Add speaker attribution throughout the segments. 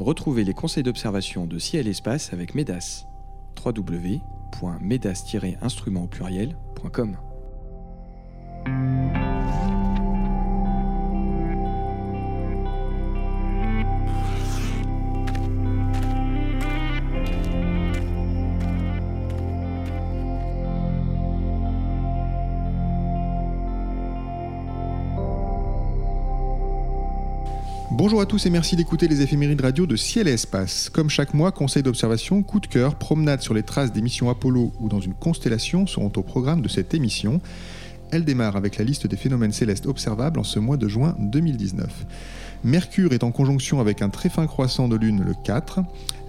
Speaker 1: Retrouvez les conseils d'observation de ciel et espace avec MEDAS. www.medas-instrument au pluriel.com
Speaker 2: Bonjour à tous et merci d'écouter les éphémérides radio de Ciel et Espace. Comme chaque mois, conseils d'observation, coup de cœur, promenade sur les traces des missions Apollo ou dans une constellation seront au programme de cette émission. Elle démarre avec la liste des phénomènes célestes observables en ce mois de juin 2019. Mercure est en conjonction avec un très fin croissant de Lune le 4.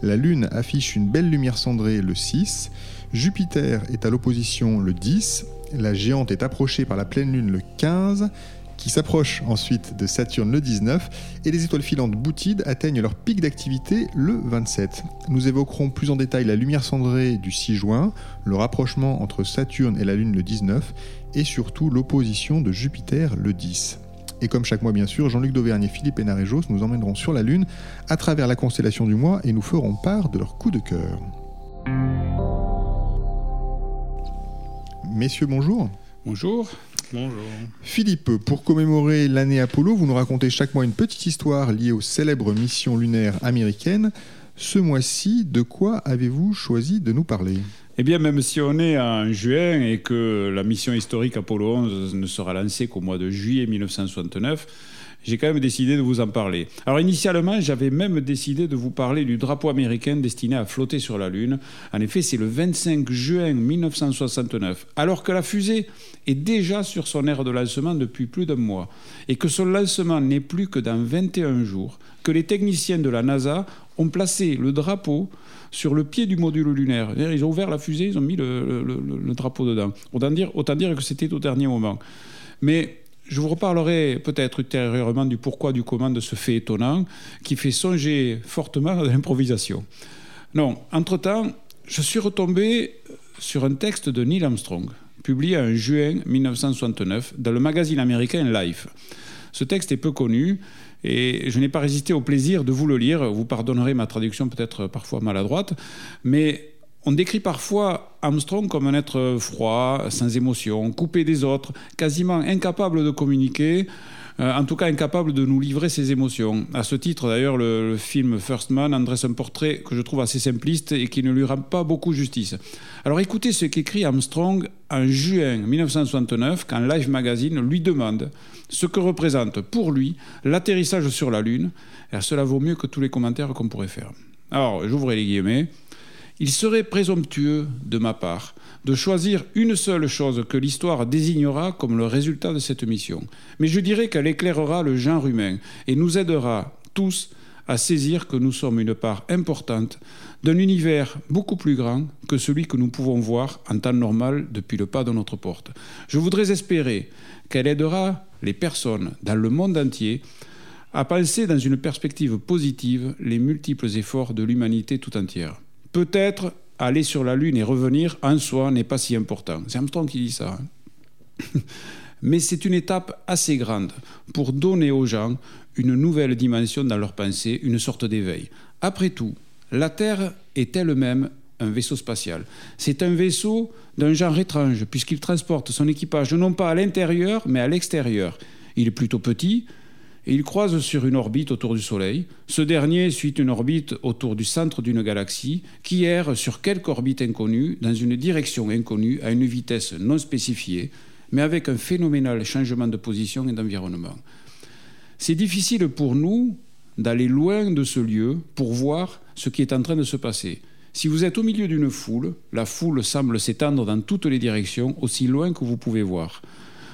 Speaker 2: La Lune affiche une belle lumière cendrée le 6. Jupiter est à l'opposition le 10. La géante est approchée par la pleine Lune le 15 qui s'approche ensuite de Saturne le 19, et les étoiles filantes Boutide atteignent leur pic d'activité le 27. Nous évoquerons plus en détail la lumière cendrée du 6 juin, le rapprochement entre Saturne et la Lune le 19, et surtout l'opposition de Jupiter le 10. Et comme chaque mois, bien sûr, Jean-Luc Dauvergne et Philippe Hénarejos nous emmèneront sur la Lune à travers la constellation du mois et nous ferons part de leur coup de cœur. Messieurs, bonjour.
Speaker 3: Bonjour. Bonjour.
Speaker 2: Philippe, pour commémorer l'année Apollo, vous nous racontez chaque mois une petite histoire liée aux célèbres missions lunaires américaines. Ce mois-ci, de quoi avez-vous choisi de nous parler?
Speaker 3: Eh bien, même si on est en juin et que la mission historique Apollo 11 ne sera lancée qu'au mois de juillet 1969, j'ai quand même décidé de vous en parler. Alors initialement, j'avais même décidé de vous parler du drapeau américain destiné à flotter sur la Lune. En effet, c'est le 25 juin 1969, alors que la fusée est déjà sur son aire de lancement depuis plus d'un mois, et que son lancement n'est plus que dans 21 jours, que les techniciens de la NASA ont placé le drapeau sur le pied du module lunaire. Ils ont ouvert la fusée, ils ont mis le, drapeau dedans. Autant dire, autant dire que c'était au dernier moment. Mais je vous reparlerai peut-être ultérieurement du pourquoi, du comment de ce fait étonnant qui fait songer fortement à l'improvisation. Non, entre-temps, je suis retombé sur un texte de Neil Armstrong, publié en juin 1969 dans le magazine américain Life. Ce texte est peu connu et je n'ai pas résisté au plaisir de vous le lire. Vous pardonnerez ma traduction peut-être parfois maladroite, mais on décrit parfois Armstrong comme un être froid, sans émotion, coupé des autres, quasiment incapable de communiquer, euh, en tout cas incapable de nous livrer ses émotions. À ce titre, d'ailleurs, le, film First Man en dresse un portrait que je trouve assez simpliste et qui ne lui rend pas beaucoup justice. Alors écoutez ce qu'écrit Armstrong en juin 1969 quand Life Magazine lui demande ce que représente pour lui l'atterrissage sur la Lune. Et cela vaut mieux que tous les commentaires qu'on pourrait faire. Alors, j'ouvre les guillemets. Il serait présomptueux de ma part de choisir une seule chose que l'histoire désignera comme le résultat de cette mission. Mais je dirais qu'elle éclairera le genre humain et nous aidera tous à saisir que nous sommes une part importante d'un univers beaucoup plus grand que celui que nous pouvons voir en temps normal depuis le pas de notre porte. Je voudrais espérer qu'elle aidera les personnes dans le monde entier à penser dans une perspective positive les multiples efforts de l'humanité tout entière. Peut-être aller sur la Lune et revenir en soi n'est pas si important. C'est Armstrong qui dit ça. Hein. Mais c'est une étape assez grande pour donner aux gens une nouvelle dimension dans leur pensée, une sorte d'éveil. Après tout, la Terre est elle-même un vaisseau spatial. C'est un vaisseau d'un genre étrange, puisqu'il transporte son équipage non pas à l'intérieur, mais à l'extérieur. Il est plutôt petit, et il croise sur une orbite autour du Soleil. Ce dernier suit une orbite autour du centre d'une galaxie qui erre sur quelque orbite inconnue, dans une direction inconnue, à une vitesse non spécifiée, mais avec un phénoménal changement de position et d'environnement. C'est difficile pour nous d'aller loin de ce lieu pour voir ce qui est en train de se passer. Si vous êtes au milieu d'une foule, la foule semble s'étendre dans toutes les directions, aussi loin que vous pouvez voir.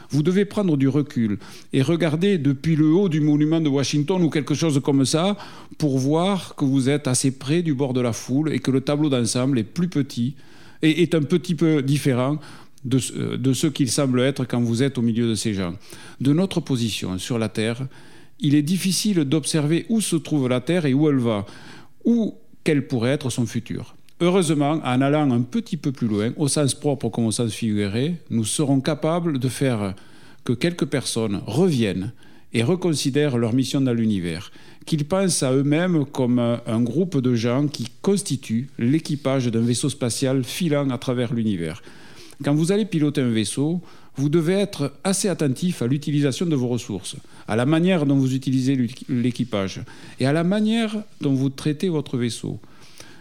Speaker 3: Vous devez prendre du recul et regarder depuis le haut du monument de Washington ou quelque chose comme ça pour voir que vous êtes assez près du bord de la foule et que le tableau d'ensemble est plus petit et est un petit peu différent de, euh, de ce qu'il semble être quand vous êtes au milieu de ces gens. De notre position sur la Terre, il est difficile d'observer où se trouve la Terre et où elle va, ou quel pourrait être son futur. Heureusement, en allant un petit peu plus loin, au sens propre comme au sens figuré, nous serons capables de faire que quelques personnes reviennent et reconsidèrent leur mission dans l'univers, qu'ils pensent à eux-mêmes comme un groupe de gens qui constituent l'équipage d'un vaisseau spatial filant à travers l'univers. Quand vous allez piloter un vaisseau, vous devez être assez attentif à l'utilisation de vos ressources, à la manière dont vous utilisez l'équipage et à la manière dont vous traitez votre vaisseau.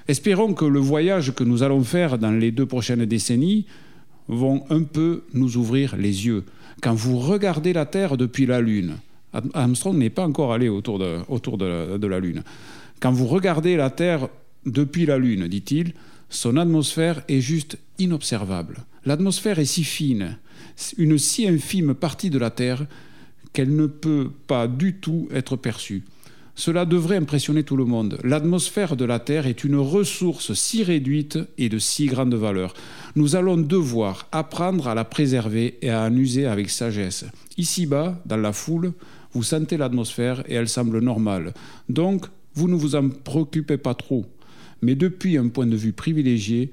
Speaker 3: Espérons que le voyage que nous allons faire dans les deux prochaines décennies vont un peu nous ouvrir les yeux. Quand vous regardez la Terre depuis la Lune, Armstrong n'est pas encore allé autour, de, autour de la Lune. Quand vous regardez la Terre depuis la Lune, dit-il, son atmosphère est juste inobservable. L'atmosphère est si fine, une si infime partie de la Terre, qu'elle ne peut pas du tout être perçue. Cela devrait impressionner tout le monde. L'atmosphère de la Terre est une ressource si réduite et de si grande valeur. Nous allons devoir apprendre à la préserver et à en user avec sagesse. Ici-bas, dans la foule, vous sentez l'atmosphère et elle semble normale. Donc, vous ne vous en préoccupez pas trop. Mais depuis un point de vue privilégié,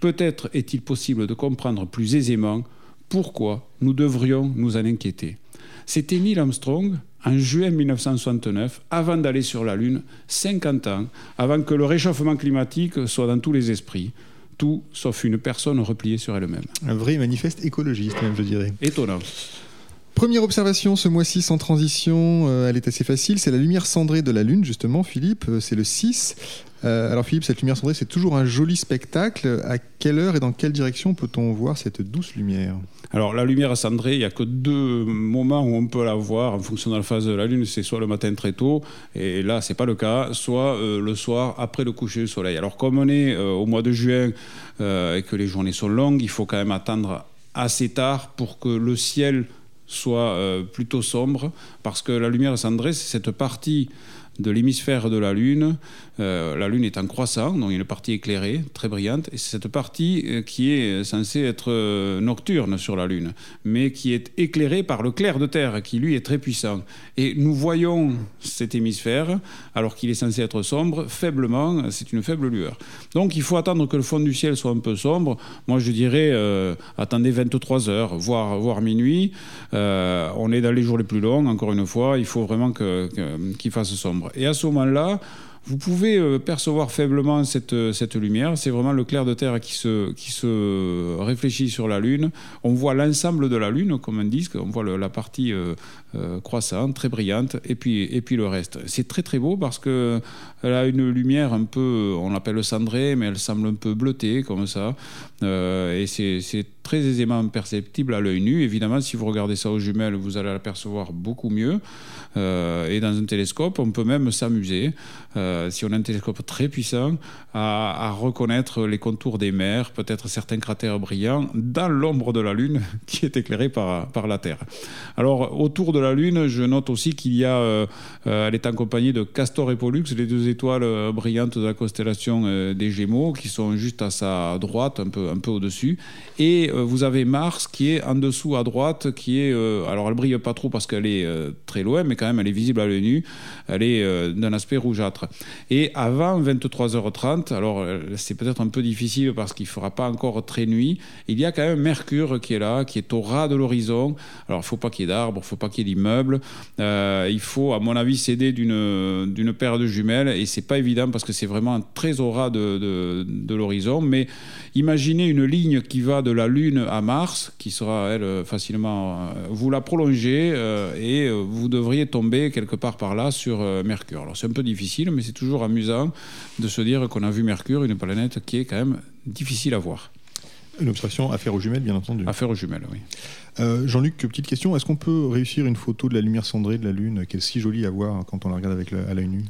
Speaker 3: peut-être est-il possible de comprendre plus aisément pourquoi nous devrions nous en inquiéter. C'était Neil Armstrong, en juin 1969, avant d'aller sur la Lune, 50 ans avant que le réchauffement climatique soit dans tous les esprits. Tout sauf une personne repliée sur elle-même.
Speaker 2: Un vrai manifeste écologiste, même, je dirais.
Speaker 3: Étonnant.
Speaker 2: Première observation ce mois-ci sans transition, euh, elle est assez facile, c'est la lumière cendrée de la Lune, justement, Philippe, euh, c'est le 6. Euh, alors Philippe, cette lumière cendrée, c'est toujours un joli spectacle. À quelle heure et dans quelle direction peut-on voir cette douce lumière?
Speaker 3: Alors la lumière cendrée, il n'y a que deux moments où on peut la voir en fonction de la phase de la Lune. C'est soit le matin très tôt, et là c'est pas le cas, soit le soir après le coucher du soleil. Alors comme on est au mois de juin et que les journées sont longues, il faut quand même attendre assez tard pour que le ciel soit euh, plutôt sombre, parce que la lumière cendrée, c'est cette partie de l'hémisphère de la Lune. Euh, la Lune est en croissant, donc il y a une partie éclairée, très brillante, et c'est cette partie euh, qui est censée être euh, nocturne sur la Lune, mais qui est éclairée par le clair de terre, qui lui est très puissant. Et nous voyons cet hémisphère, alors qu'il est censé être sombre, faiblement, c'est une faible lueur. Donc il faut attendre que le fond du ciel soit un peu sombre. Moi je dirais, attendez 23 heures, voire, voire minuit. on est dans les jours les plus longs, encore une fois, il faut vraiment qu'il fasse sombre. Et à ce moment-là, vous pouvez euh, percevoir faiblement cette, euh, cette lumière. C'est vraiment le clair de terre qui se, qui se réfléchit sur la Lune. On voit l'ensemble de la Lune comme un disque. On voit la partie euh, croissante, très brillante, et puis, et puis le reste. C'est très très beau parce qu'elle a une lumière un peu, on l'appelle cendrée, mais elle semble un peu bleutée comme ça. et c'est très aisément perceptible à l'œil nu. Évidemment, si vous regardez ça aux jumelles, vous allez l'apercevoir beaucoup mieux. et dans un télescope, on peut même s'amuser. Euh, si on a un télescope très puissant, à, reconnaître les contours des mers, peut-être certains cratères brillants, dans l'ombre de la Lune qui est éclairée par, par la Terre. Alors, autour de la Lune, je note aussi qu'il y a, euh, euh, elle est accompagnée de Castor et Pollux, les deux étoiles brillantes de la constellation des Gémeaux, qui sont juste à sa droite, un peu, un peu au-dessus. Et vous avez Mars qui est en dessous à droite, qui est, alors elle brille pas trop parce qu'elle est très loin, mais quand même elle est visible à l'œil nu. Elle est d'un aspect rougeâtre. Et avant 23h30, alors euh, c'est peut-être un peu difficile parce qu'il ne fera pas encore très nuit, il y a quand même Mercure qui est là, qui est au ras de l'horizon. Alors il ne faut pas qu'il y ait d'arbres, il ne faut pas qu'il y ait Euh, il faut, à mon avis, s'aider d'une paire de jumelles et c'est pas évident parce que c'est vraiment très au ras de, l'horizon. Mais imaginez une ligne qui va de la Lune à Mars, qui sera, elle, facilement. Euh, vous la prolongez et vous devriez tomber quelque part par là sur Mercure. Alors c'est un peu difficile, mais c'est toujours amusant de se dire qu'on a vu Mercure, une planète qui est quand même difficile à voir.
Speaker 2: Une observation affaire aux jumelles, bien entendu.
Speaker 3: Affaire aux jumelles, oui.
Speaker 2: Euh, Jean-Luc, petite question. Est-ce qu'on peut réussir une photo de la lumière cendrée de la Lune, qui est si jolie à voir quand on la regarde avec à l'œil nu?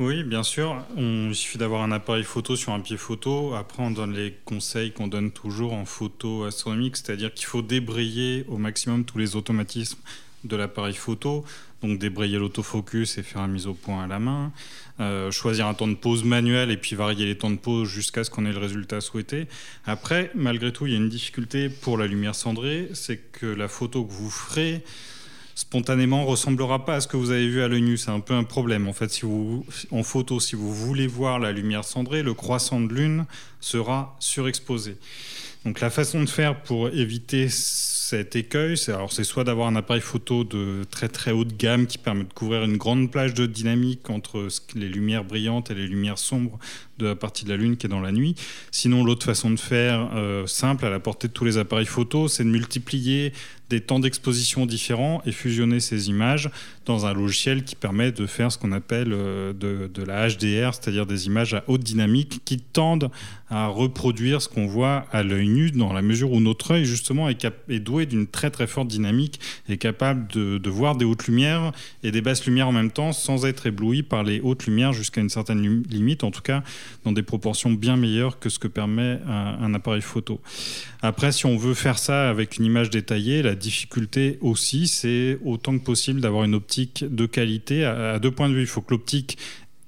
Speaker 4: Oui, bien sûr. On, il suffit d'avoir un appareil photo sur un pied photo. Après, on donne les conseils qu'on donne toujours en photo astronomique, c'est-à-dire qu'il faut débrayer au maximum tous les automatismes de l'appareil photo. Donc débrayer l'autofocus et faire un mise au point à la main. Euh, choisir un temps de pause manuel et puis varier les temps de pause jusqu'à ce qu'on ait le résultat souhaité. Après, malgré tout, il y a une difficulté pour la lumière cendrée, c'est que la photo que vous ferez spontanément ressemblera pas à ce que vous avez vu à l'œil nu. C'est un peu un problème. En fait, si vous, en photo, si vous voulez voir la lumière cendrée, le croissant de lune sera surexposé. Donc la façon de faire pour éviter cet écueil, c'est alors c'est soit d'avoir un appareil photo de très très haute gamme qui permet de couvrir une grande plage de dynamique entre les lumières brillantes et les lumières sombres de la partie de la Lune qui est dans la nuit. Sinon, l'autre façon de faire, euh, simple, à la portée de tous les appareils photo, c'est de multiplier des temps d'exposition différents et fusionner ces images dans un logiciel qui permet de faire ce qu'on appelle euh, de, la HDR, c'est-à-dire des images à haute dynamique qui tendent à reproduire ce qu'on voit à l'œil nu dans la mesure où notre œil justement est, doué d'une très très forte dynamique et capable de, de, voir des hautes lumières et des basses lumières en même temps sans être ébloui par les hautes lumières jusqu'à une certaine limite, en tout cas dans des proportions bien meilleures que ce que permet un, un appareil photo. Après, si on veut faire ça avec une image détaillée, la difficulté aussi, c'est autant que possible d'avoir une optique de qualité. À, deux points de vue, il faut que l'optique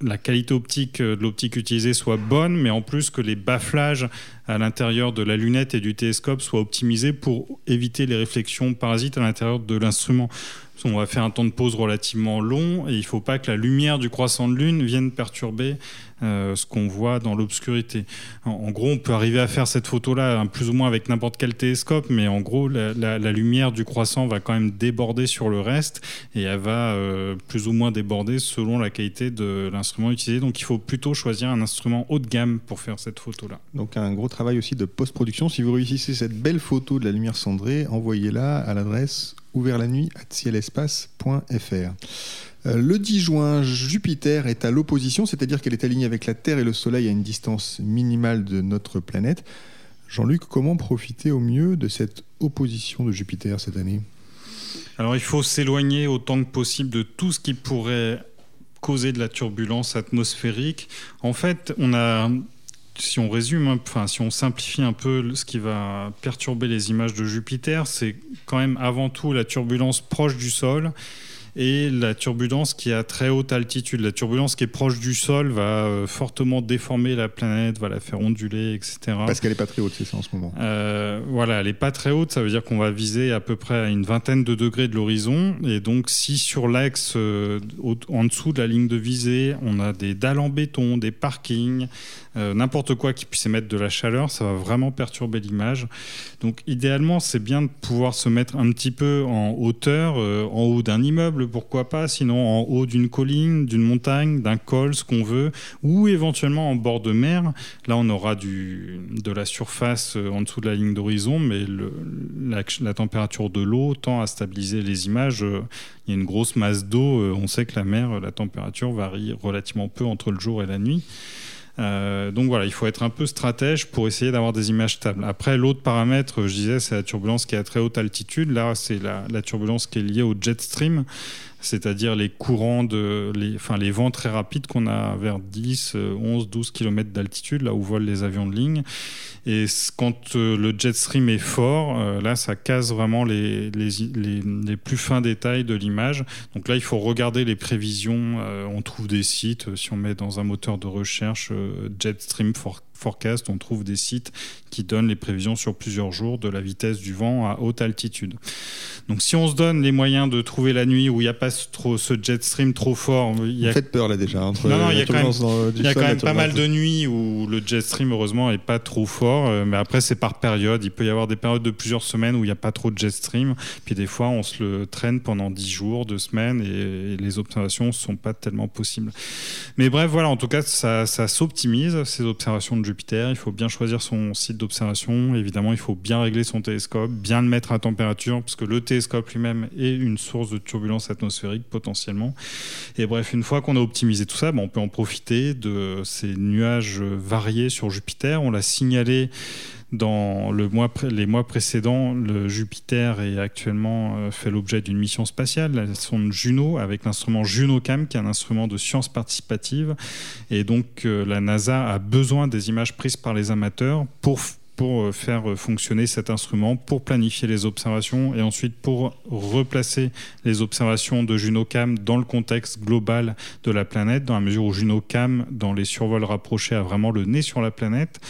Speaker 4: la qualité optique de l'optique utilisée soit bonne, mais en plus que les bafflages à l'intérieur de la lunette et du télescope soient optimisés pour éviter les réflexions parasites à l'intérieur de l'instrument. On va faire un temps de pause relativement long et il ne faut pas que la lumière du croissant de lune vienne perturber euh, ce qu'on voit dans l'obscurité. En, gros, on peut arriver à faire cette photo-là hein, plus ou moins avec n'importe quel télescope, mais en gros, la, lumière du croissant va quand même déborder sur le reste et elle va euh, plus ou moins déborder selon la qualité de l'instrument utilisé. Donc, il faut plutôt choisir un instrument haut de gamme pour faire cette photo-là.
Speaker 2: Donc, un gros travail aussi de post-production. Si vous réussissez cette belle photo de la lumière cendrée, envoyez-la à l'adresse ouvert la nuit à cielespace.fr. Euh, le 10 juin, Jupiter est à l'opposition, c'est-à-dire qu'elle est alignée avec la Terre et le Soleil à une distance minimale de notre planète. Jean-Luc, comment profiter au mieux de cette opposition de Jupiter cette année?
Speaker 4: Alors il faut s'éloigner autant que possible de tout ce qui pourrait causer de la turbulence atmosphérique. En fait, on a si on résume, enfin, si on simplifie un peu ce qui va perturber les images de Jupiter, c'est quand même avant tout la turbulence proche du sol et la turbulence qui est à très haute altitude. La turbulence qui est proche du sol va euh, fortement déformer la planète, va la faire onduler, etc.
Speaker 2: Parce qu'elle n'est pas très haute, c'est ça en ce moment.
Speaker 4: Euh, voilà, elle n'est pas très haute, ça veut dire qu'on va viser à peu près à une vingtaine de degrés de l'horizon. Et donc, si sur l'axe, euh, en dessous de la ligne de visée, on a des dalles en béton, des parkings, euh, n'importe quoi qui puisse émettre de la chaleur, ça va vraiment perturber l'image. Donc idéalement, c'est bien de pouvoir se mettre un petit peu en hauteur, en haut d'un immeuble, pourquoi pas, sinon en haut d'une colline, d'une montagne, d'un col, ce qu'on veut, ou éventuellement en bord de mer. Là, on aura du, de la surface euh, en dessous de la ligne d'horizon, mais la, la, température de l'eau tend à stabiliser les images. Il y a une grosse masse d'eau, on sait que la mer, la température varie relativement peu entre le jour et la nuit. Euh, donc voilà, il faut être un peu stratège pour essayer d'avoir des images stables. Après, l'autre paramètre, je disais, c'est la turbulence qui est à très haute altitude. Là, c'est la, la, turbulence qui est liée au jet stream c'est-à-dire les courants, de, les, enfin, les vents très rapides qu'on a vers 10, 11, 12 km d'altitude, là où volent les avions de ligne. Et quand euh, le jet stream est fort, euh, là, ça casse vraiment les, les, les, plus fins détails de l'image. Donc là, il faut regarder les prévisions. Euh, on trouve des sites, si on met dans un moteur de recherche jet stream forecast, on trouve des sites qui donnent les prévisions sur plusieurs jours de la vitesse du vent à haute altitude. Donc si on se donne les moyens de trouver la nuit où il n'y a pas trop, ce jet stream trop fort... Il y a...
Speaker 2: Faites peur là déjà. Entre
Speaker 4: non, non, il y a quand même, il y a quand même pas mal de nuits où le jet stream heureusement n'est pas trop fort, euh, mais après c'est par période. Il peut y avoir des périodes de plusieurs semaines où il n'y a pas trop de jet stream, puis des fois on se le traîne pendant 10 jours, 2 semaines, et, et les observations ne sont pas tellement possibles. Mais bref, voilà, en tout cas ça, ça s'optimise, ces observations de Jupiter. Il faut bien choisir son site d'observation. Évidemment, il faut bien régler son télescope, bien le mettre à température, parce que le télescope télescope lui-même est une source de turbulence atmosphérique potentiellement. Et bref, une fois qu'on a optimisé tout ça, ben, on peut en profiter de ces nuages variés sur Jupiter. On l'a signalé dans le mois, les mois précédents, Jupiter est actuellement euh, fait l'objet d'une mission spatiale, la sonde Juno, avec l'instrument JunoCam, qui est un instrument de science participative. Et donc, euh, la NASA a besoin des images prises par les amateurs pour pour euh, faire euh, fonctionner cet instrument, pour planifier les observations et ensuite pour replacer les observations de JunoCam dans le contexte global de la planète, dans la mesure où JunoCam, dans les survols rapprochés, a vraiment le nez sur la planète.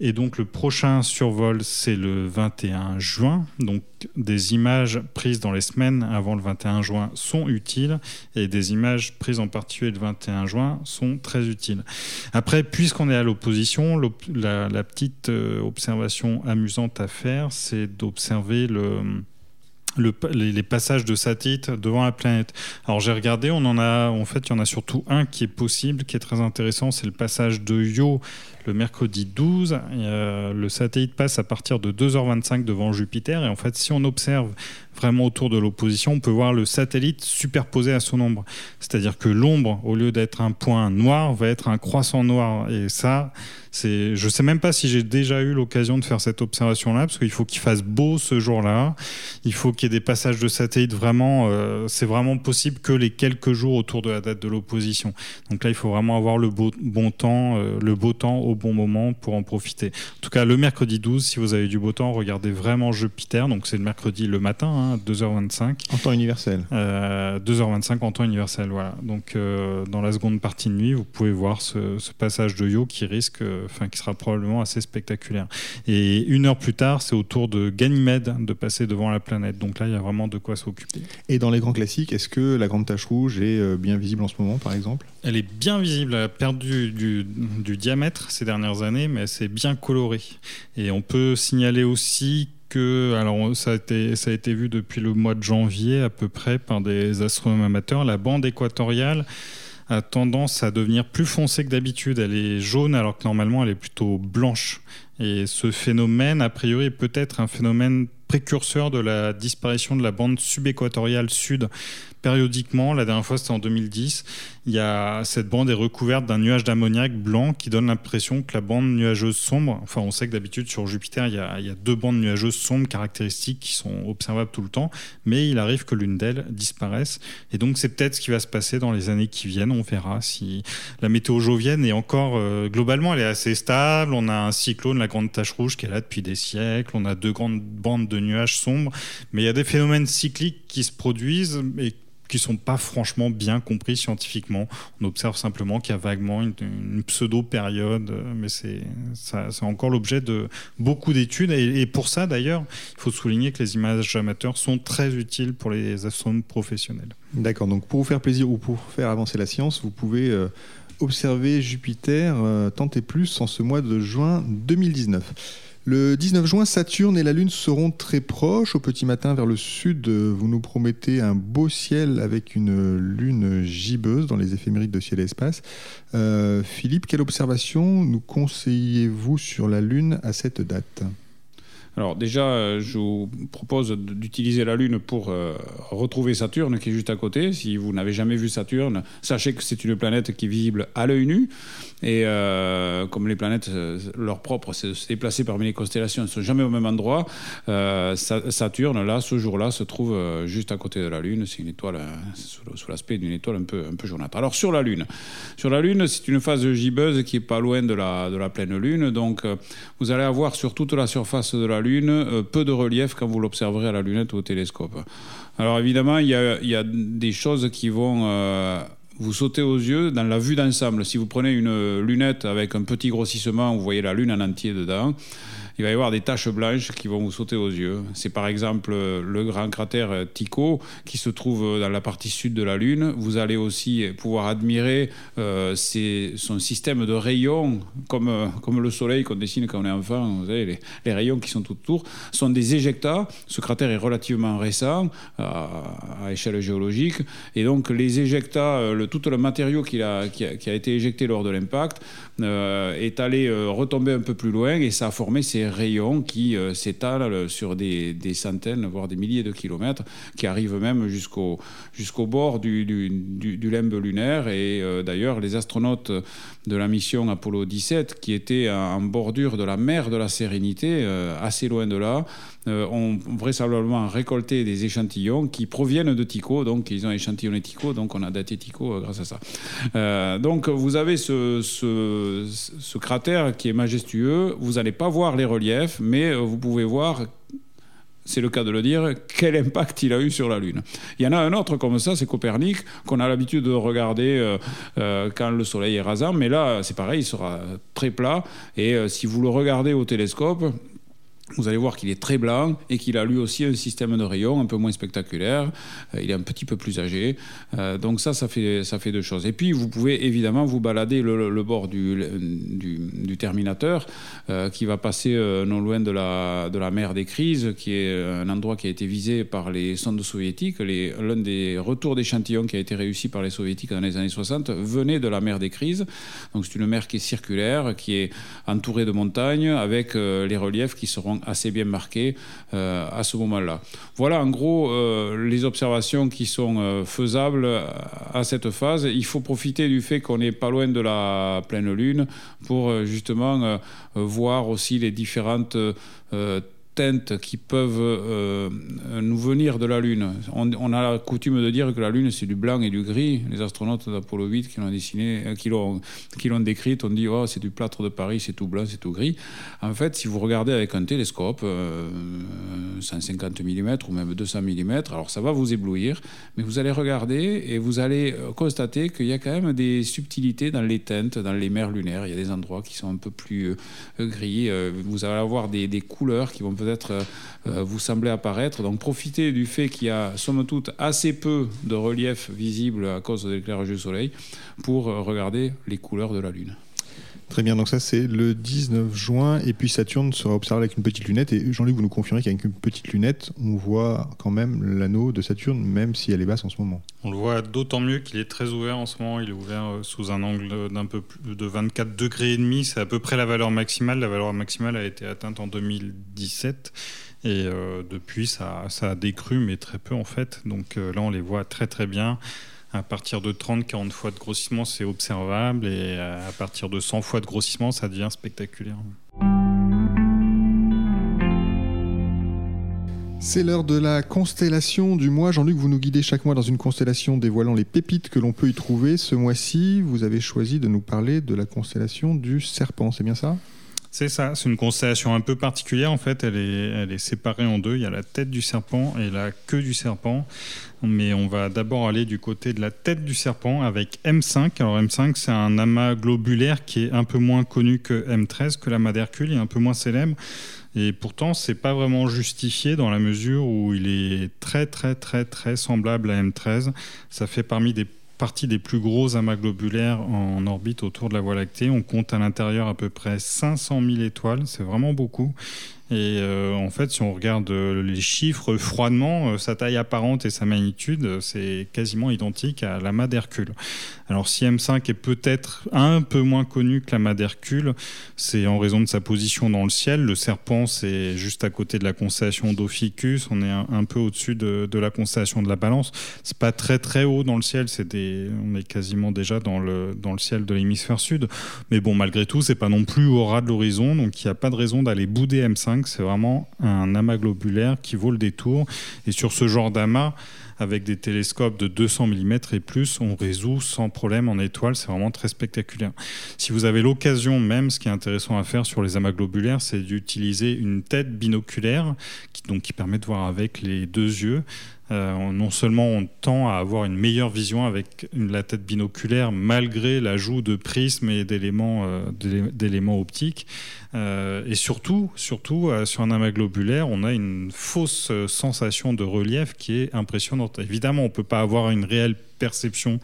Speaker 4: Et donc le prochain survol, c'est le 21 juin. Donc des images prises dans les semaines avant le 21 juin sont utiles et des images prises en particulier le 21 juin sont très utiles. Après, puisqu'on est à l'opposition, la, petite euh, amusante à faire, c'est d'observer le les, passages de satellites devant la planète. Alors j'ai regardé, on en a, en fait, il y en a surtout un qui est possible, qui est très intéressant, c'est le passage de Io le mercredi 12. le satellite passe à partir de 2h25 devant Jupiter et en fait, si on observe vraiment autour de l'opposition, on peut voir le satellite superposé à son ombre. C'est-à-dire que l'ombre, au lieu d'être un point noir, va être un croissant noir. Et ça, c'est, je sais même pas si j'ai déjà eu l'occasion de faire cette observation-là, parce qu'il faut qu'il fasse beau ce jour-là. Il faut qu'il y ait des passages de satellite vraiment. Euh, c'est vraiment possible que les quelques jours autour de la date de l'opposition. Donc là, il faut vraiment avoir le beau, bon temps, euh, le beau temps au bon moment pour en profiter. En tout cas, le mercredi 12, si vous avez du beau temps, regardez vraiment Jupiter. Donc c'est le mercredi le matin, hein, 2h25.
Speaker 2: En temps universel. 2h25
Speaker 4: euh, en temps universel, voilà. Donc dans la seconde partie de nuit, vous pouvez voir ce, ce passage de Yo qui risque enfin qui sera probablement assez spectaculaire. Et une heure plus tard, c'est au tour de Ganymède de passer devant la planète. Donc là, il y a vraiment de quoi s'occuper.
Speaker 2: Et dans les grands classiques, est-ce que la grande tache rouge est euh, bien visible en ce moment, par exemple?
Speaker 4: Elle est bien visible. Elle a perdu du, diamètre ces dernières années, mais c'est bien coloré. Et on peut signaler aussi que, alors ça a, été, ça a été vu depuis le mois de janvier à peu près par des astronomes amateurs, la bande équatoriale a tendance à devenir plus foncée que d'habitude. Elle est jaune alors que normalement elle est plutôt blanche. Et ce phénomène, a priori, est peut-être un phénomène précurseur de la disparition de la bande subéquatoriale sud périodiquement. La dernière fois, c'était en 2010. Il y a, cette bande est recouverte d'un nuage d'ammoniac blanc qui donne l'impression que la bande nuageuse sombre, enfin, on sait que d'habitude sur Jupiter, il y, a, deux bandes nuageuses sombres caractéristiques qui sont observables tout le temps, mais il arrive que l'une d'elles disparaisse. Et donc, c'est peut-être ce qui va se passer dans les années qui viennent. On verra si la météo jovienne est encore, euh, globalement, elle est assez stable. On a un cyclone, la grande tache rouge, qui est là depuis des siècles. On a deux grandes bandes de nuages sombres. Mais il y a des phénomènes cycliques qui se produisent et qui sont pas franchement bien compris scientifiquement. On observe simplement qu'il y a vaguement une, pseudo-période, mais c'est encore l'objet de beaucoup d'études. Et, pour ça, d'ailleurs, il faut souligner que les images amateurs sont très utiles pour les astronomes professionnels.
Speaker 2: D'accord, donc pour vous faire plaisir ou pour faire avancer la science, vous pouvez... Euh, observer Jupiter euh, tant et plus en ce mois de juin 2019. Le 19 juin, Saturne et la Lune seront très proches. Au petit matin, vers le sud, vous nous promettez un beau ciel avec une lune gibbeuse dans les éphémérides de ciel et espace. Euh, Philippe, quelle observation nous conseillez-vous sur la Lune à cette date?
Speaker 3: Alors déjà, euh, je vous propose d'utiliser la Lune pour euh, retrouver Saturne qui est juste à côté. Si vous n'avez jamais vu Saturne, sachez que c'est une planète qui est visible à l'œil nu. Et euh, comme les planètes, leur propre, se déplacer parmi les constellations, ne sont jamais au même endroit. Saturne, là, ce jour-là, se trouve juste à côté de la Lune. C'est une étoile sous, l'aspect d'une étoile un peu, un. Alors sur la Lune, sur la Lune, c'est une phase gibbeuse qui est pas loin de la, pleine Lune. Donc vous allez avoir sur toute la surface de la Lune euh, peu de relief quand vous l'observerez à la lunette ou au télescope. Alors évidemment, il y a, des choses qui vont euh, vous sauter aux yeux dans la vue d'ensemble. Si vous prenez une lunette avec un petit grossissement, vous voyez la Lune en entier dedans il va y avoir des taches blanches qui vont vous sauter aux yeux. C'est par exemple le grand cratère Tycho qui se trouve dans la partie sud de la Lune. Vous allez aussi pouvoir admirer euh, son système de rayons, comme, euh, comme le Soleil qu'on dessine quand on est enfant. Vous savez, les, rayons qui sont autour sont des éjectats. Ce cratère est relativement récent à, échelle géologique. Et donc les éjectats, euh, le, tout le matériau qui a, qui a, été éjecté lors de l'impact est allé retomber un peu plus loin et ça a formé ces rayons qui euh, s'étalent sur des, centaines, voire des milliers de kilomètres, qui arrivent même jusqu'au jusqu'au bord du, du, limbe lunaire. Et euh, d'ailleurs, les astronautes de la mission Apollo 17, qui étaient en bordure de la mer de la Sérénité, euh, assez loin de là, ont vraisemblablement récolté des échantillons qui proviennent de Tycho. Donc, ils ont échantillonné Tycho, donc on a daté Tycho grâce à ça. donc, vous avez ce, ce, ce, cratère qui est majestueux. Vous n'allez pas voir les relief, mais euh, vous pouvez voir c'est le cas de le dire, quel impact il a eu sur la Lune. Il y en a un autre comme ça, c'est Copernic, qu'on a l'habitude de regarder euh, euh, quand le Soleil est rasant, mais là, c'est pareil, il sera très plat, et si vous le regardez au télescope, vous allez voir qu'il est très blanc et qu'il a lui aussi un système de rayons un peu moins spectaculaire. Euh, il est un petit peu plus âgé. Euh, donc ça, ça fait, ça fait deux choses. Et puis, vous pouvez évidemment vous balader le, bord du, du, Terminateur euh, qui va passer non loin de la, de la mer des crises, qui est un endroit qui a été visé par les sondes soviétiques. L'un des retours d'échantillons qui a été réussi par les soviétiques dans les années 60 venait de la mer des crises. Donc c'est une mer qui est circulaire, qui est entourée de montagnes avec les reliefs qui seront assez bien marqué euh, à ce moment-là. Voilà en gros euh, les observations qui sont euh, faisables à cette phase. Il faut profiter du fait qu'on n'est pas loin de la pleine lune pour justement voir aussi les différentes teintes qui peuvent euh, nous venir de la Lune. On, a la coutume de dire que la Lune c'est du blanc et du gris. Les astronautes d'Apollo 8 qui l'ont dessiné, euh, qui l'ont, décrite, on dit oh c'est du plâtre de Paris, c'est tout blanc, c'est tout gris. En fait, si vous regardez avec un télescope, 150 euh, mm ou même 200 mm, alors ça va vous éblouir, mais vous allez regarder et vous allez constater qu'il y a quand même des subtilités dans les teintes, dans les mers lunaires. Il y a des endroits qui sont un peu plus gris. vous allez avoir des, des couleurs qui vont euh, euh, vous sembler apparaître. Donc profitez du fait qu'il y a, somme toute, assez peu de relief visible à cause de l'éclairage du soleil pour euh, regarder les couleurs de la Lune.
Speaker 2: Très bien, donc ça c'est le 19 juin, et puis Saturne sera observé avec une petite lunette, et Jean-Luc, vous nous confirmez qu'avec une petite lunette, on voit quand même l'anneau de Saturne, même si elle est basse en ce moment.
Speaker 4: On le voit d'autant mieux qu'il est très ouvert en ce moment, il est ouvert euh, sous un angle d'un peu plus de 24 degrés et demi, c'est à peu près la valeur maximale, la valeur maximale a été atteinte en 2017, et euh, depuis ça, a décru, mais très peu en fait, donc euh, là on les voit très très bien. À partir de 30-40 fois de grossissement, c'est observable et à partir de 100 fois de grossissement, ça devient spectaculaire.
Speaker 2: C'est l'heure de la constellation du mois. Jean-Luc, vous nous guidez chaque mois dans une constellation dévoilant les pépites que l'on peut y trouver. Ce mois-ci, vous avez choisi de nous parler de la constellation du serpent, c'est bien ça?
Speaker 4: C'est ça, c'est une constellation un peu particulière en fait, elle est, elle est séparée en deux, il y a la tête du serpent et la queue du serpent, mais on va d'abord aller du côté de la tête du serpent avec M5. Alors M5 c'est un amas globulaire qui est un peu moins connu que M13, que l'amas d'Hercule, est un peu moins célèbre. Et pourtant, c'est pas vraiment justifié dans la mesure où il est très très très très semblable à M13. Ça fait parmi des partie des plus gros amas globulaires en orbite autour de la Voie lactée. On compte à l'intérieur à peu près 500 000 étoiles, c'est vraiment beaucoup. Et euh, en fait, si on regarde euh, les chiffres froidement, euh, sa taille apparente et sa magnitude, c'est quasiment identique à l'amas d'Hercule. Alors si M5 est peut-être un peu moins connu que l'amas d'Hercule, c'est en raison de sa position dans le ciel. Le serpent, c'est juste à côté de la constellation d'Ophicus. On est un, peu au-dessus de, la constellation de la Balance. C'est pas très très haut dans le ciel. C'est on est quasiment déjà dans le dans le ciel de l'hémisphère sud. Mais bon, malgré tout, c'est pas non plus au ras de l'horizon. Donc il n'y a pas de raison d'aller bouder M5 c'est vraiment un amas globulaire qui vaut le détour. Et sur ce genre d'amas, avec des télescopes de 200 mm et plus, on résout sans problème en étoile. C'est vraiment très spectaculaire. Si vous avez l'occasion même, ce qui est intéressant à faire sur les amas globulaires, c'est d'utiliser une tête binoculaire qui, donc, qui permet de voir avec les deux yeux. Euh, non seulement on tend à avoir une meilleure vision avec la tête binoculaire malgré l'ajout de prismes et d'éléments euh, optiques, euh, et surtout, surtout sur un amas globulaire, on a une fausse sensation de relief qui est impressionnante. Évidemment, on ne peut pas avoir une réelle perception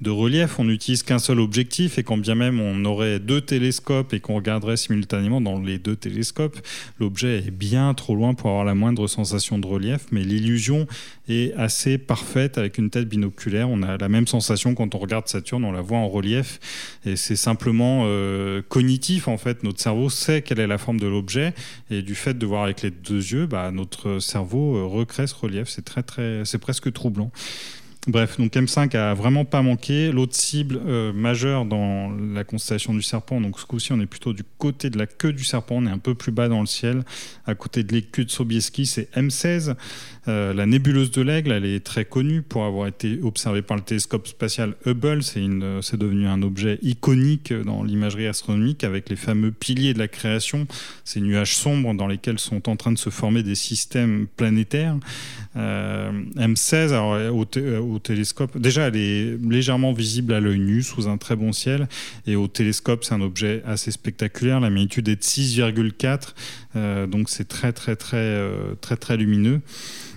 Speaker 4: de relief, on n'utilise qu'un seul objectif et quand bien même on aurait deux télescopes et qu'on regarderait simultanément dans les deux télescopes, l'objet est bien trop loin pour avoir la moindre sensation de relief, mais l'illusion est assez parfaite avec une tête binoculaire. On a la même sensation quand on regarde Saturne, on la voit en relief et c'est simplement euh, cognitif en fait. Notre cerveau sait quelle est la forme de l'objet et du fait de voir avec les deux yeux, bah, notre cerveau euh, recrée ce relief. C'est très très, c'est presque troublant. Bref, donc M5 a vraiment pas manqué. L'autre cible euh, majeure dans la constellation du serpent, donc ce coup-ci, on est plutôt du côté de la queue du serpent, on est un peu plus bas dans le ciel, à côté de l'écu de Sobieski, c'est M16. Euh, la nébuleuse de l'Aigle, elle est très connue pour avoir été observée par le télescope spatial Hubble. C'est devenu un objet iconique dans l'imagerie astronomique avec les fameux piliers de la création, ces nuages sombres dans lesquels sont en train de se former des systèmes planétaires. Euh, M16, alors, au télescope. Déjà, elle est légèrement visible à l'œil nu sous un très bon ciel. Et au télescope, c'est un objet assez spectaculaire. La magnitude est de 6,4. donc c'est très, très, très, très, très lumineux.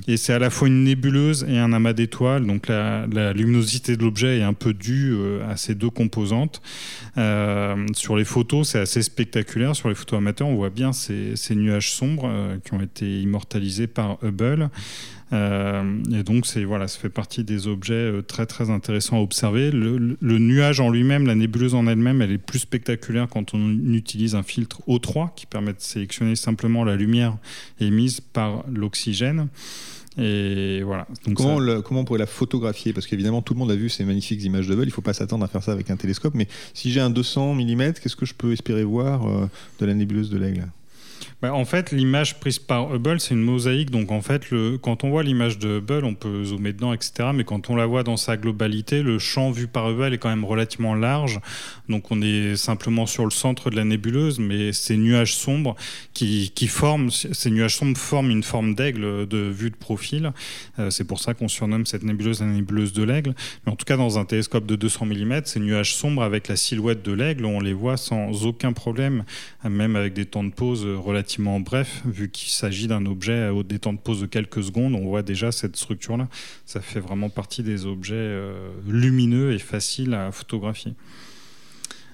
Speaker 4: Et c'est à la fois une nébuleuse et un amas d'étoiles. Donc la, luminosité de l'objet est un peu due euh, à ces deux composantes. Euh, sur les photos, c'est assez spectaculaire. Sur les photos amateurs, on voit bien ces, nuages sombres euh, qui ont été immortalisés par Hubble. Et donc, c'est voilà, ça fait partie des objets très très intéressants à observer. Le, nuage en lui-même, la nébuleuse en elle-même, elle est plus spectaculaire quand on utilise un filtre O3 qui permet de sélectionner simplement la lumière émise par l'oxygène. Et voilà.
Speaker 2: Donc comment, comment on pourrait la photographier? Parce qu'évidemment, tout le monde a vu ces magnifiques images de Hubble. Il ne faut pas s'attendre à faire ça avec un télescope. Mais si j'ai un 200 mm, qu'est-ce que je peux espérer voir euh, de la nébuleuse de l'Aigle?
Speaker 4: Bah, en fait, l'image prise par Hubble, c'est une mosaïque. Donc, en fait, quand on voit l'image de Hubble, on peut zoomer dedans, etc. Mais quand on la voit dans sa globalité, le champ vu par Hubble est quand même relativement large. Donc, on est simplement sur le centre de la nébuleuse, mais ces nuages sombres qui, qui forment, ces nuages sombres forment une forme d'aigle de vue de profil. Euh, c'est pour ça qu'on surnomme cette nébuleuse la nébuleuse de l'aigle. Mais en tout cas, dans un télescope de 200 mm, ces nuages sombres avec la silhouette de l'aigle, on les voit sans aucun problème, même avec des temps de pause relativement bref, vu qu'il s'agit d'un objet au temps de pause de quelques secondes, on voit déjà cette structure-là. Ça fait vraiment partie des objets euh, lumineux et faciles à photographier.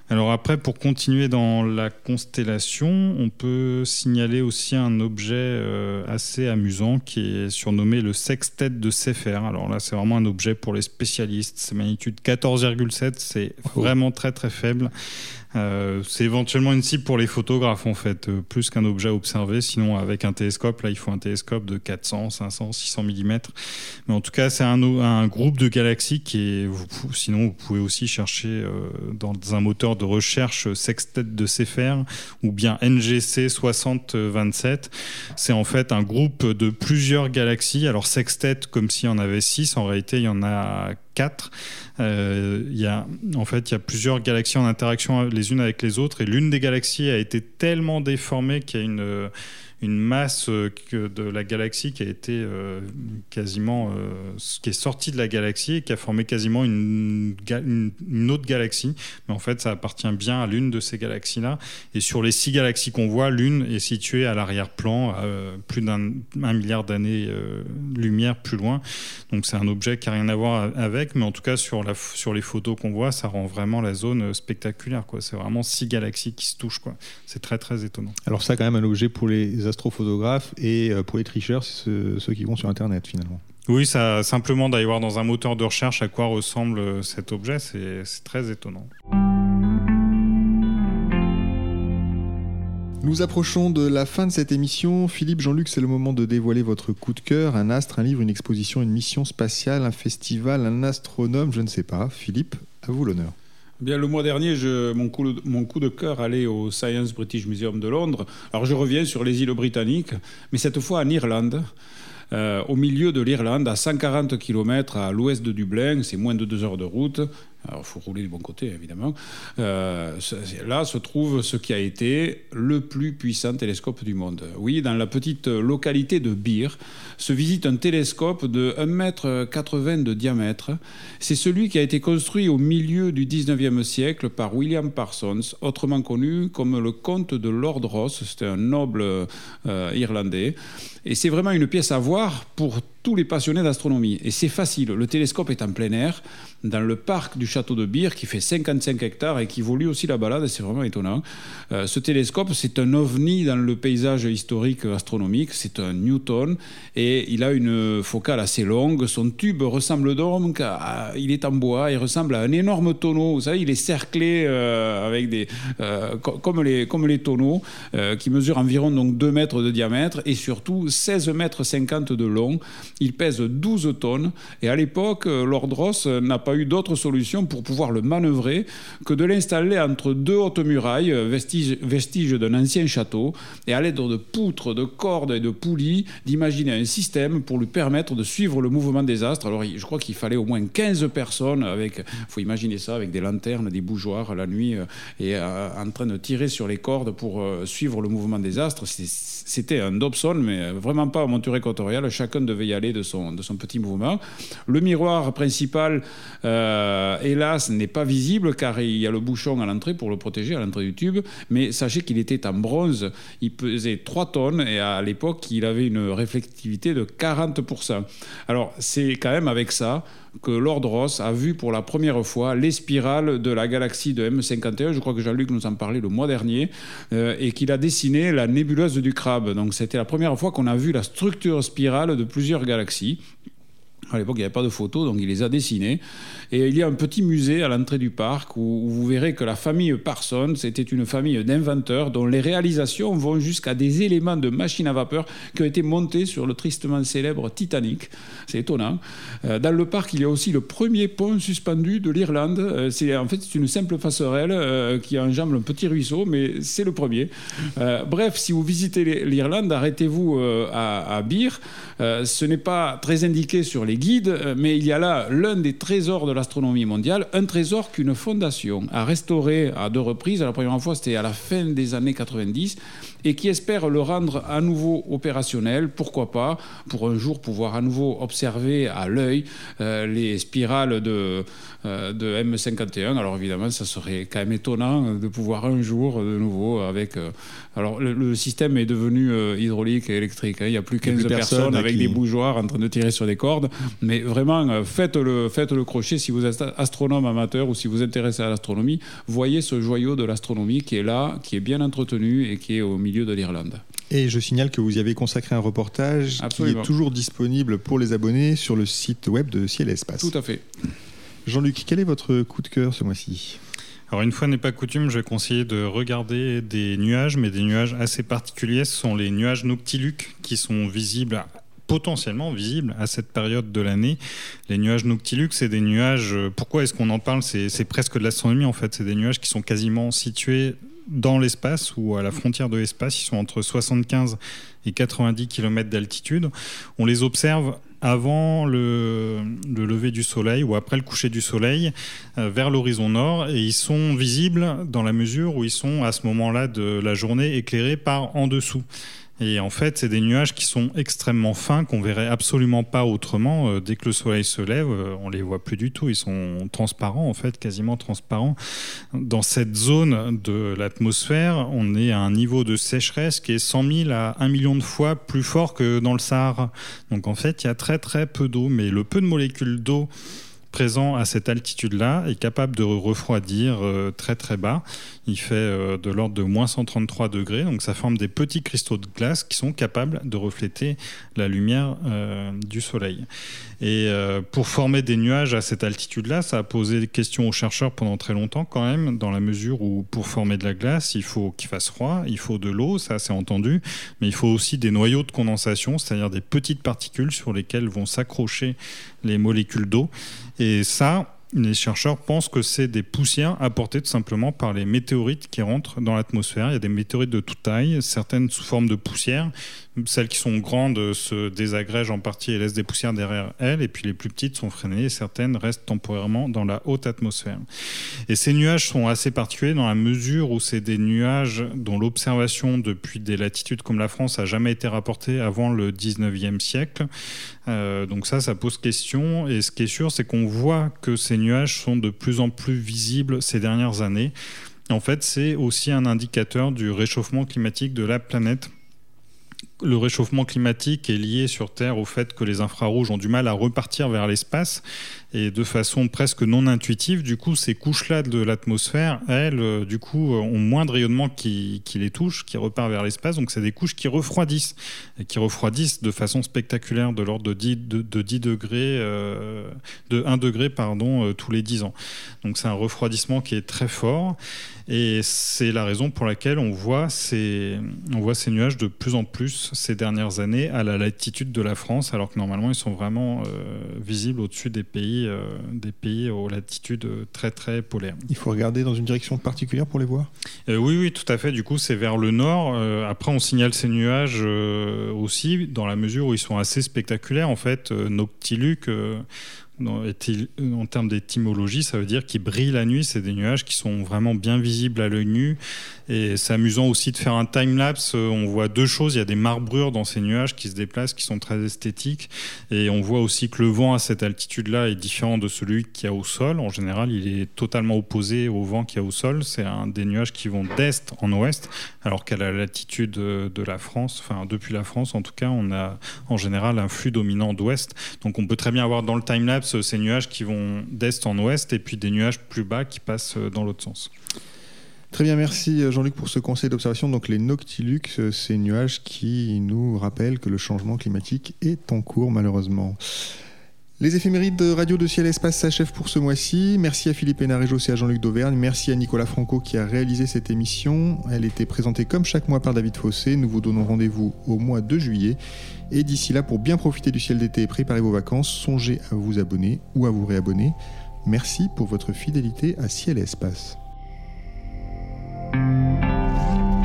Speaker 4: Alors après, pour continuer dans la constellation, on peut signaler aussi un objet euh, assez amusant qui est surnommé le sextet de Sefer. Alors là, c'est vraiment un objet pour les spécialistes. Sa magnitude 14,7, c'est oh. vraiment très très faible. Euh, c'est éventuellement une cible pour les photographes en fait, euh, plus qu'un objet observé. Sinon, avec un télescope, là, il faut un télescope de 400, 500, 600 mm. Mais en tout cas, c'est un, un, groupe de galaxies qui est. sinon, vous pouvez aussi chercher euh, dans un moteur de recherche sextet de Cepher ou bien NGC 6027. C'est en fait un groupe de plusieurs galaxies. Alors sextet, comme s'il y en avait 6, en réalité, il y en a 4. Euh, il y a, en fait, il y a plusieurs galaxies en interaction les unes avec les autres, et l'une des galaxies a été tellement déformée qu'il y a une une masse euh, de la galaxie qui a été euh, quasiment euh, qui est sortie de la galaxie et qui a formé quasiment une, autre galaxie. Mais en fait, ça appartient bien à l'une de ces galaxies-là. Et sur les six galaxies qu'on voit, l'une est située à l'arrière-plan, plus d'un milliard d'années-lumière plus loin. Donc c'est un objet qui n'a rien à voir avec, mais en tout cas sur, la, sur les photos qu'on voit, ça rend vraiment la zone spectaculaire. C'est vraiment six galaxies qui se touchent. C'est très très étonnant.
Speaker 2: Alors ça, quand même, un objet pour les astrophotographes et euh, pour les tricheurs, c'est ceux, qui vont sur Internet finalement.
Speaker 4: Oui, ça, simplement d'aller voir dans un moteur de recherche à quoi ressemble euh, cet objet, c'est très étonnant.
Speaker 2: Nous approchons de la fin de cette émission. Philippe, Jean-Luc, c'est le moment de dévoiler votre coup de cœur. Un astre, un livre, une exposition, une mission spatiale, un festival, un astronome, je ne sais pas. Philippe, à vous l'honneur.
Speaker 3: Bien, le mois dernier, je, mon, coup, mon coup de cœur allait au Science British Museum de Londres. Alors je reviens sur les îles britanniques, mais cette fois en Irlande. Euh, au milieu de l'Irlande, à 140 km à l'ouest de Dublin, c'est moins de deux heures de route, alors, il faut rouler du bon côté, évidemment. Euh, là se trouve ce qui a été le plus puissant télescope du monde. Oui, dans la petite localité de Bir, se visite un télescope de 1,80 m de diamètre. C'est celui qui a été construit au milieu du 19e siècle par William Parsons, autrement connu comme le comte de Lord Ross. C'était un noble euh, irlandais. Et c'est vraiment une pièce à voir pour tous les passionnés d'astronomie. Et c'est facile. Le télescope est en plein air, dans le parc du château de Bir, qui fait 55 hectares et qui lui aussi la balade. C'est vraiment étonnant. Euh, ce télescope, c'est un ovni dans le paysage historique astronomique. C'est un Newton et il a une focale assez longue. Son tube ressemble donc à. Il est en bois, il ressemble à un énorme tonneau. Vous savez, il est cerclé euh, avec des. Euh, comme, les, comme les tonneaux, qui mesurent environ donc 2 mètres de diamètre et surtout 16 mètres 50 de long. Il pèse 12 tonnes et à l'époque, Lord Ross n'a pas eu d'autre solution pour pouvoir le manœuvrer que de l'installer entre deux hautes murailles, vestiges vestige d'un ancien château, et à l'aide de poutres, de cordes et de poulies, d'imaginer un système pour lui permettre de suivre le mouvement des astres. Alors je crois qu'il fallait au moins 15 personnes avec, faut imaginer ça, avec des lanternes, des bougeoirs la nuit euh, et euh, en train de tirer sur les cordes pour euh, suivre le mouvement des astres. C'était un Dobson, mais vraiment pas un monture équatoriale. Chacun devait y aller de son, de son petit mouvement. Le miroir principal, hélas, n'est pas visible car il y a le bouchon à l'entrée pour le protéger à l'entrée du tube, mais sachez qu'il était en bronze, il pesait 3 tonnes et à l'époque, il avait une réflectivité de 40%. Alors, c'est quand même avec ça que Lord Ross a vu pour la première fois les spirales de la galaxie de M51. Je crois que Jean-Luc nous en parlait le mois dernier euh, et qu'il a dessiné la nébuleuse du crabe. Donc c'était la première fois qu'on a vu la structure spirale de plusieurs galaxies. À l'époque, il n'y avait pas de photos, donc il les a dessinés. Et il y a un petit musée à l'entrée du parc où, vous verrez que la famille Parsons était une famille d'inventeurs dont les réalisations vont jusqu'à des éléments de machines à vapeur qui ont été montés sur le tristement célèbre Titanic. C'est étonnant. Euh, dans le parc, il y a aussi le premier pont suspendu de l'Irlande. Euh, c'est en fait une simple passerelle euh, qui enjambe un petit ruisseau, mais c'est le premier. bref, si vous visitez l'Irlande, arrêtez-vous à, à Bir. ce n'est pas très indiqué sur les guides, mais il y a là l'un des trésors de l'astronomie mondiale, un trésor qu'une fondation a restauré à deux reprises. La première fois, c'était à la fin des années 90 et qui espère le rendre à nouveau opérationnel. Pourquoi pas? Pour un jour pouvoir à nouveau observer à l'œil euh, les spirales de, euh, de M51. Alors évidemment, ça serait quand même étonnant de pouvoir un jour de nouveau avec. Euh, alors le, système est devenu hydraulique et électrique. Hein. Il n'y a plus 15 personnes avec des bougeoirs en train de tirer sur des cordes. Mais vraiment, faites le, faites le crochet si vous êtes astronome amateur ou si vous intéressez à l'astronomie. Voyez ce joyau de l'astronomie qui est là, qui est bien entretenu et qui est au milieu de l'Irlande.
Speaker 2: Et je signale que vous y avez consacré un reportage qui est toujours disponible pour les abonnés sur le site web de Ciel et Espace.
Speaker 3: Tout à fait.
Speaker 2: Jean-Luc, quel est votre coup de cœur ce mois-ci?
Speaker 4: Alors une fois n'est pas coutume, je vais conseiller de regarder des nuages, mais des nuages assez particuliers. Ce sont les nuages noctiluques qui sont visibles potentiellement visibles à cette période de l'année. Les nuages noctiluques, c'est des nuages. Pourquoi est-ce qu'on en parle? C'est presque de l'astronomie en fait. C'est des nuages qui sont quasiment situés dans l'espace ou à la frontière de l'espace. Ils sont entre 75 et 90 km d'altitude. On les observe avant le, lever du soleil ou après le coucher du soleil euh, vers l'horizon nord et ils sont visibles dans la mesure où ils sont à ce moment-là de la journée éclairés par en dessous. Et en fait, c'est des nuages qui sont extrêmement fins, qu'on verrait absolument pas autrement. Euh, dès que le soleil se lève, euh, on les voit plus du tout. Ils sont transparents, en fait, quasiment transparents. Dans cette zone de l'atmosphère, on est à un niveau de sécheresse qui est 100 000 à 1 million de fois plus fort que dans le Sahara. Donc en fait, il y a très très peu d'eau, mais le peu de molécules d'eau présent à cette altitude-là est capable de refroidir euh, très très bas. Il fait euh, de l'ordre de moins 133 degrés, donc ça forme des petits cristaux de glace qui sont capables de refléter la lumière euh, du soleil. Et pour former des nuages à cette altitude-là, ça a posé des questions aux chercheurs pendant très longtemps quand même, dans la mesure où pour former de la glace, il faut qu'il fasse froid, il faut de l'eau, ça c'est entendu, mais il faut aussi des noyaux de condensation, c'est-à-dire des petites particules sur lesquelles vont s'accrocher les molécules d'eau. Et ça, les chercheurs pensent que c'est des poussières apportées tout simplement par les météorites qui rentrent dans l'atmosphère. Il y a des météorites de toute taille, certaines sous forme de poussière. Celles qui sont grandes se désagrègent en partie et laissent des poussières derrière elles, et puis les plus petites sont freinées et certaines restent temporairement dans la haute atmosphère. Et ces nuages sont assez particuliers dans la mesure où c'est des nuages dont l'observation depuis des latitudes comme la France a jamais été rapportée avant le 19e siècle. Euh, donc ça, ça pose question. Et ce qui est sûr, c'est qu'on voit que ces nuages sont de plus en plus visibles ces dernières années. En fait, c'est aussi un indicateur du réchauffement climatique de la planète le réchauffement climatique est lié sur Terre au fait que les infrarouges ont du mal à repartir vers l'espace et de façon presque non intuitive, du coup, ces couches-là de l'atmosphère, elles, euh, du coup, euh, ont moins de rayonnement qui, les touche, qui repart vers l'espace. Donc, c'est des couches qui refroidissent, et qui refroidissent de façon spectaculaire, de l'ordre de 10, de, 10 degrés, euh, de 1 degré, pardon, tous les 10 ans. Donc, c'est un refroidissement qui est très fort. Et c'est la raison pour laquelle on voit ces nuages de plus en plus ces dernières années à la latitude de la France, alors que normalement ils sont vraiment visibles au-dessus des pays euh, des pays aux latitudes euh, très très polaires.
Speaker 2: Il faut regarder dans une direction particulière pour les voir?
Speaker 4: Euh, Oui, oui, tout à fait. Du coup, c'est vers le nord. après, on signale ces nuages aussi dans la mesure où ils sont assez spectaculaires. En fait, Noctiluc en termes d'étymologie, ça veut dire qu'ils brillent la nuit. C'est des nuages qui sont vraiment bien visibles à l'œil nu. Et c'est amusant aussi de faire un time-lapse. On voit deux choses. Il y a des marbrures dans ces nuages qui se déplacent, qui sont très esthétiques. Et on voit aussi que le vent à cette altitude-là est différent de celui qu'il y a au sol. En général, il est totalement opposé au vent qu'il y a au sol. C'est des nuages qui vont d'est en ouest, alors qu'à la latitude de la France, enfin depuis la France en tout cas, on a en général un flux dominant d'ouest. Donc on peut très bien avoir dans le time-lapse ces nuages qui vont d'est en ouest et puis des nuages plus bas qui passent dans l'autre sens.
Speaker 2: Très bien, merci euh, Jean-Luc pour ce conseil d'observation. Donc les noctilux, euh, ces nuages qui nous rappellent que le changement climatique est en cours malheureusement. Les éphémérides de Radio de Ciel Espace s'achèvent pour ce mois-ci. Merci à Philippe Hénarejos et à Jean-Luc Dauvergne. Merci à Nicolas Franco qui a réalisé cette émission. Elle était présentée comme chaque mois par David Fossé. Nous vous donnons rendez-vous au mois de juillet. Et d'ici là, pour bien profiter du ciel d'été et préparer vos vacances, songez à vous abonner ou à vous réabonner. Merci pour votre fidélité à Ciel Espace. Thank you.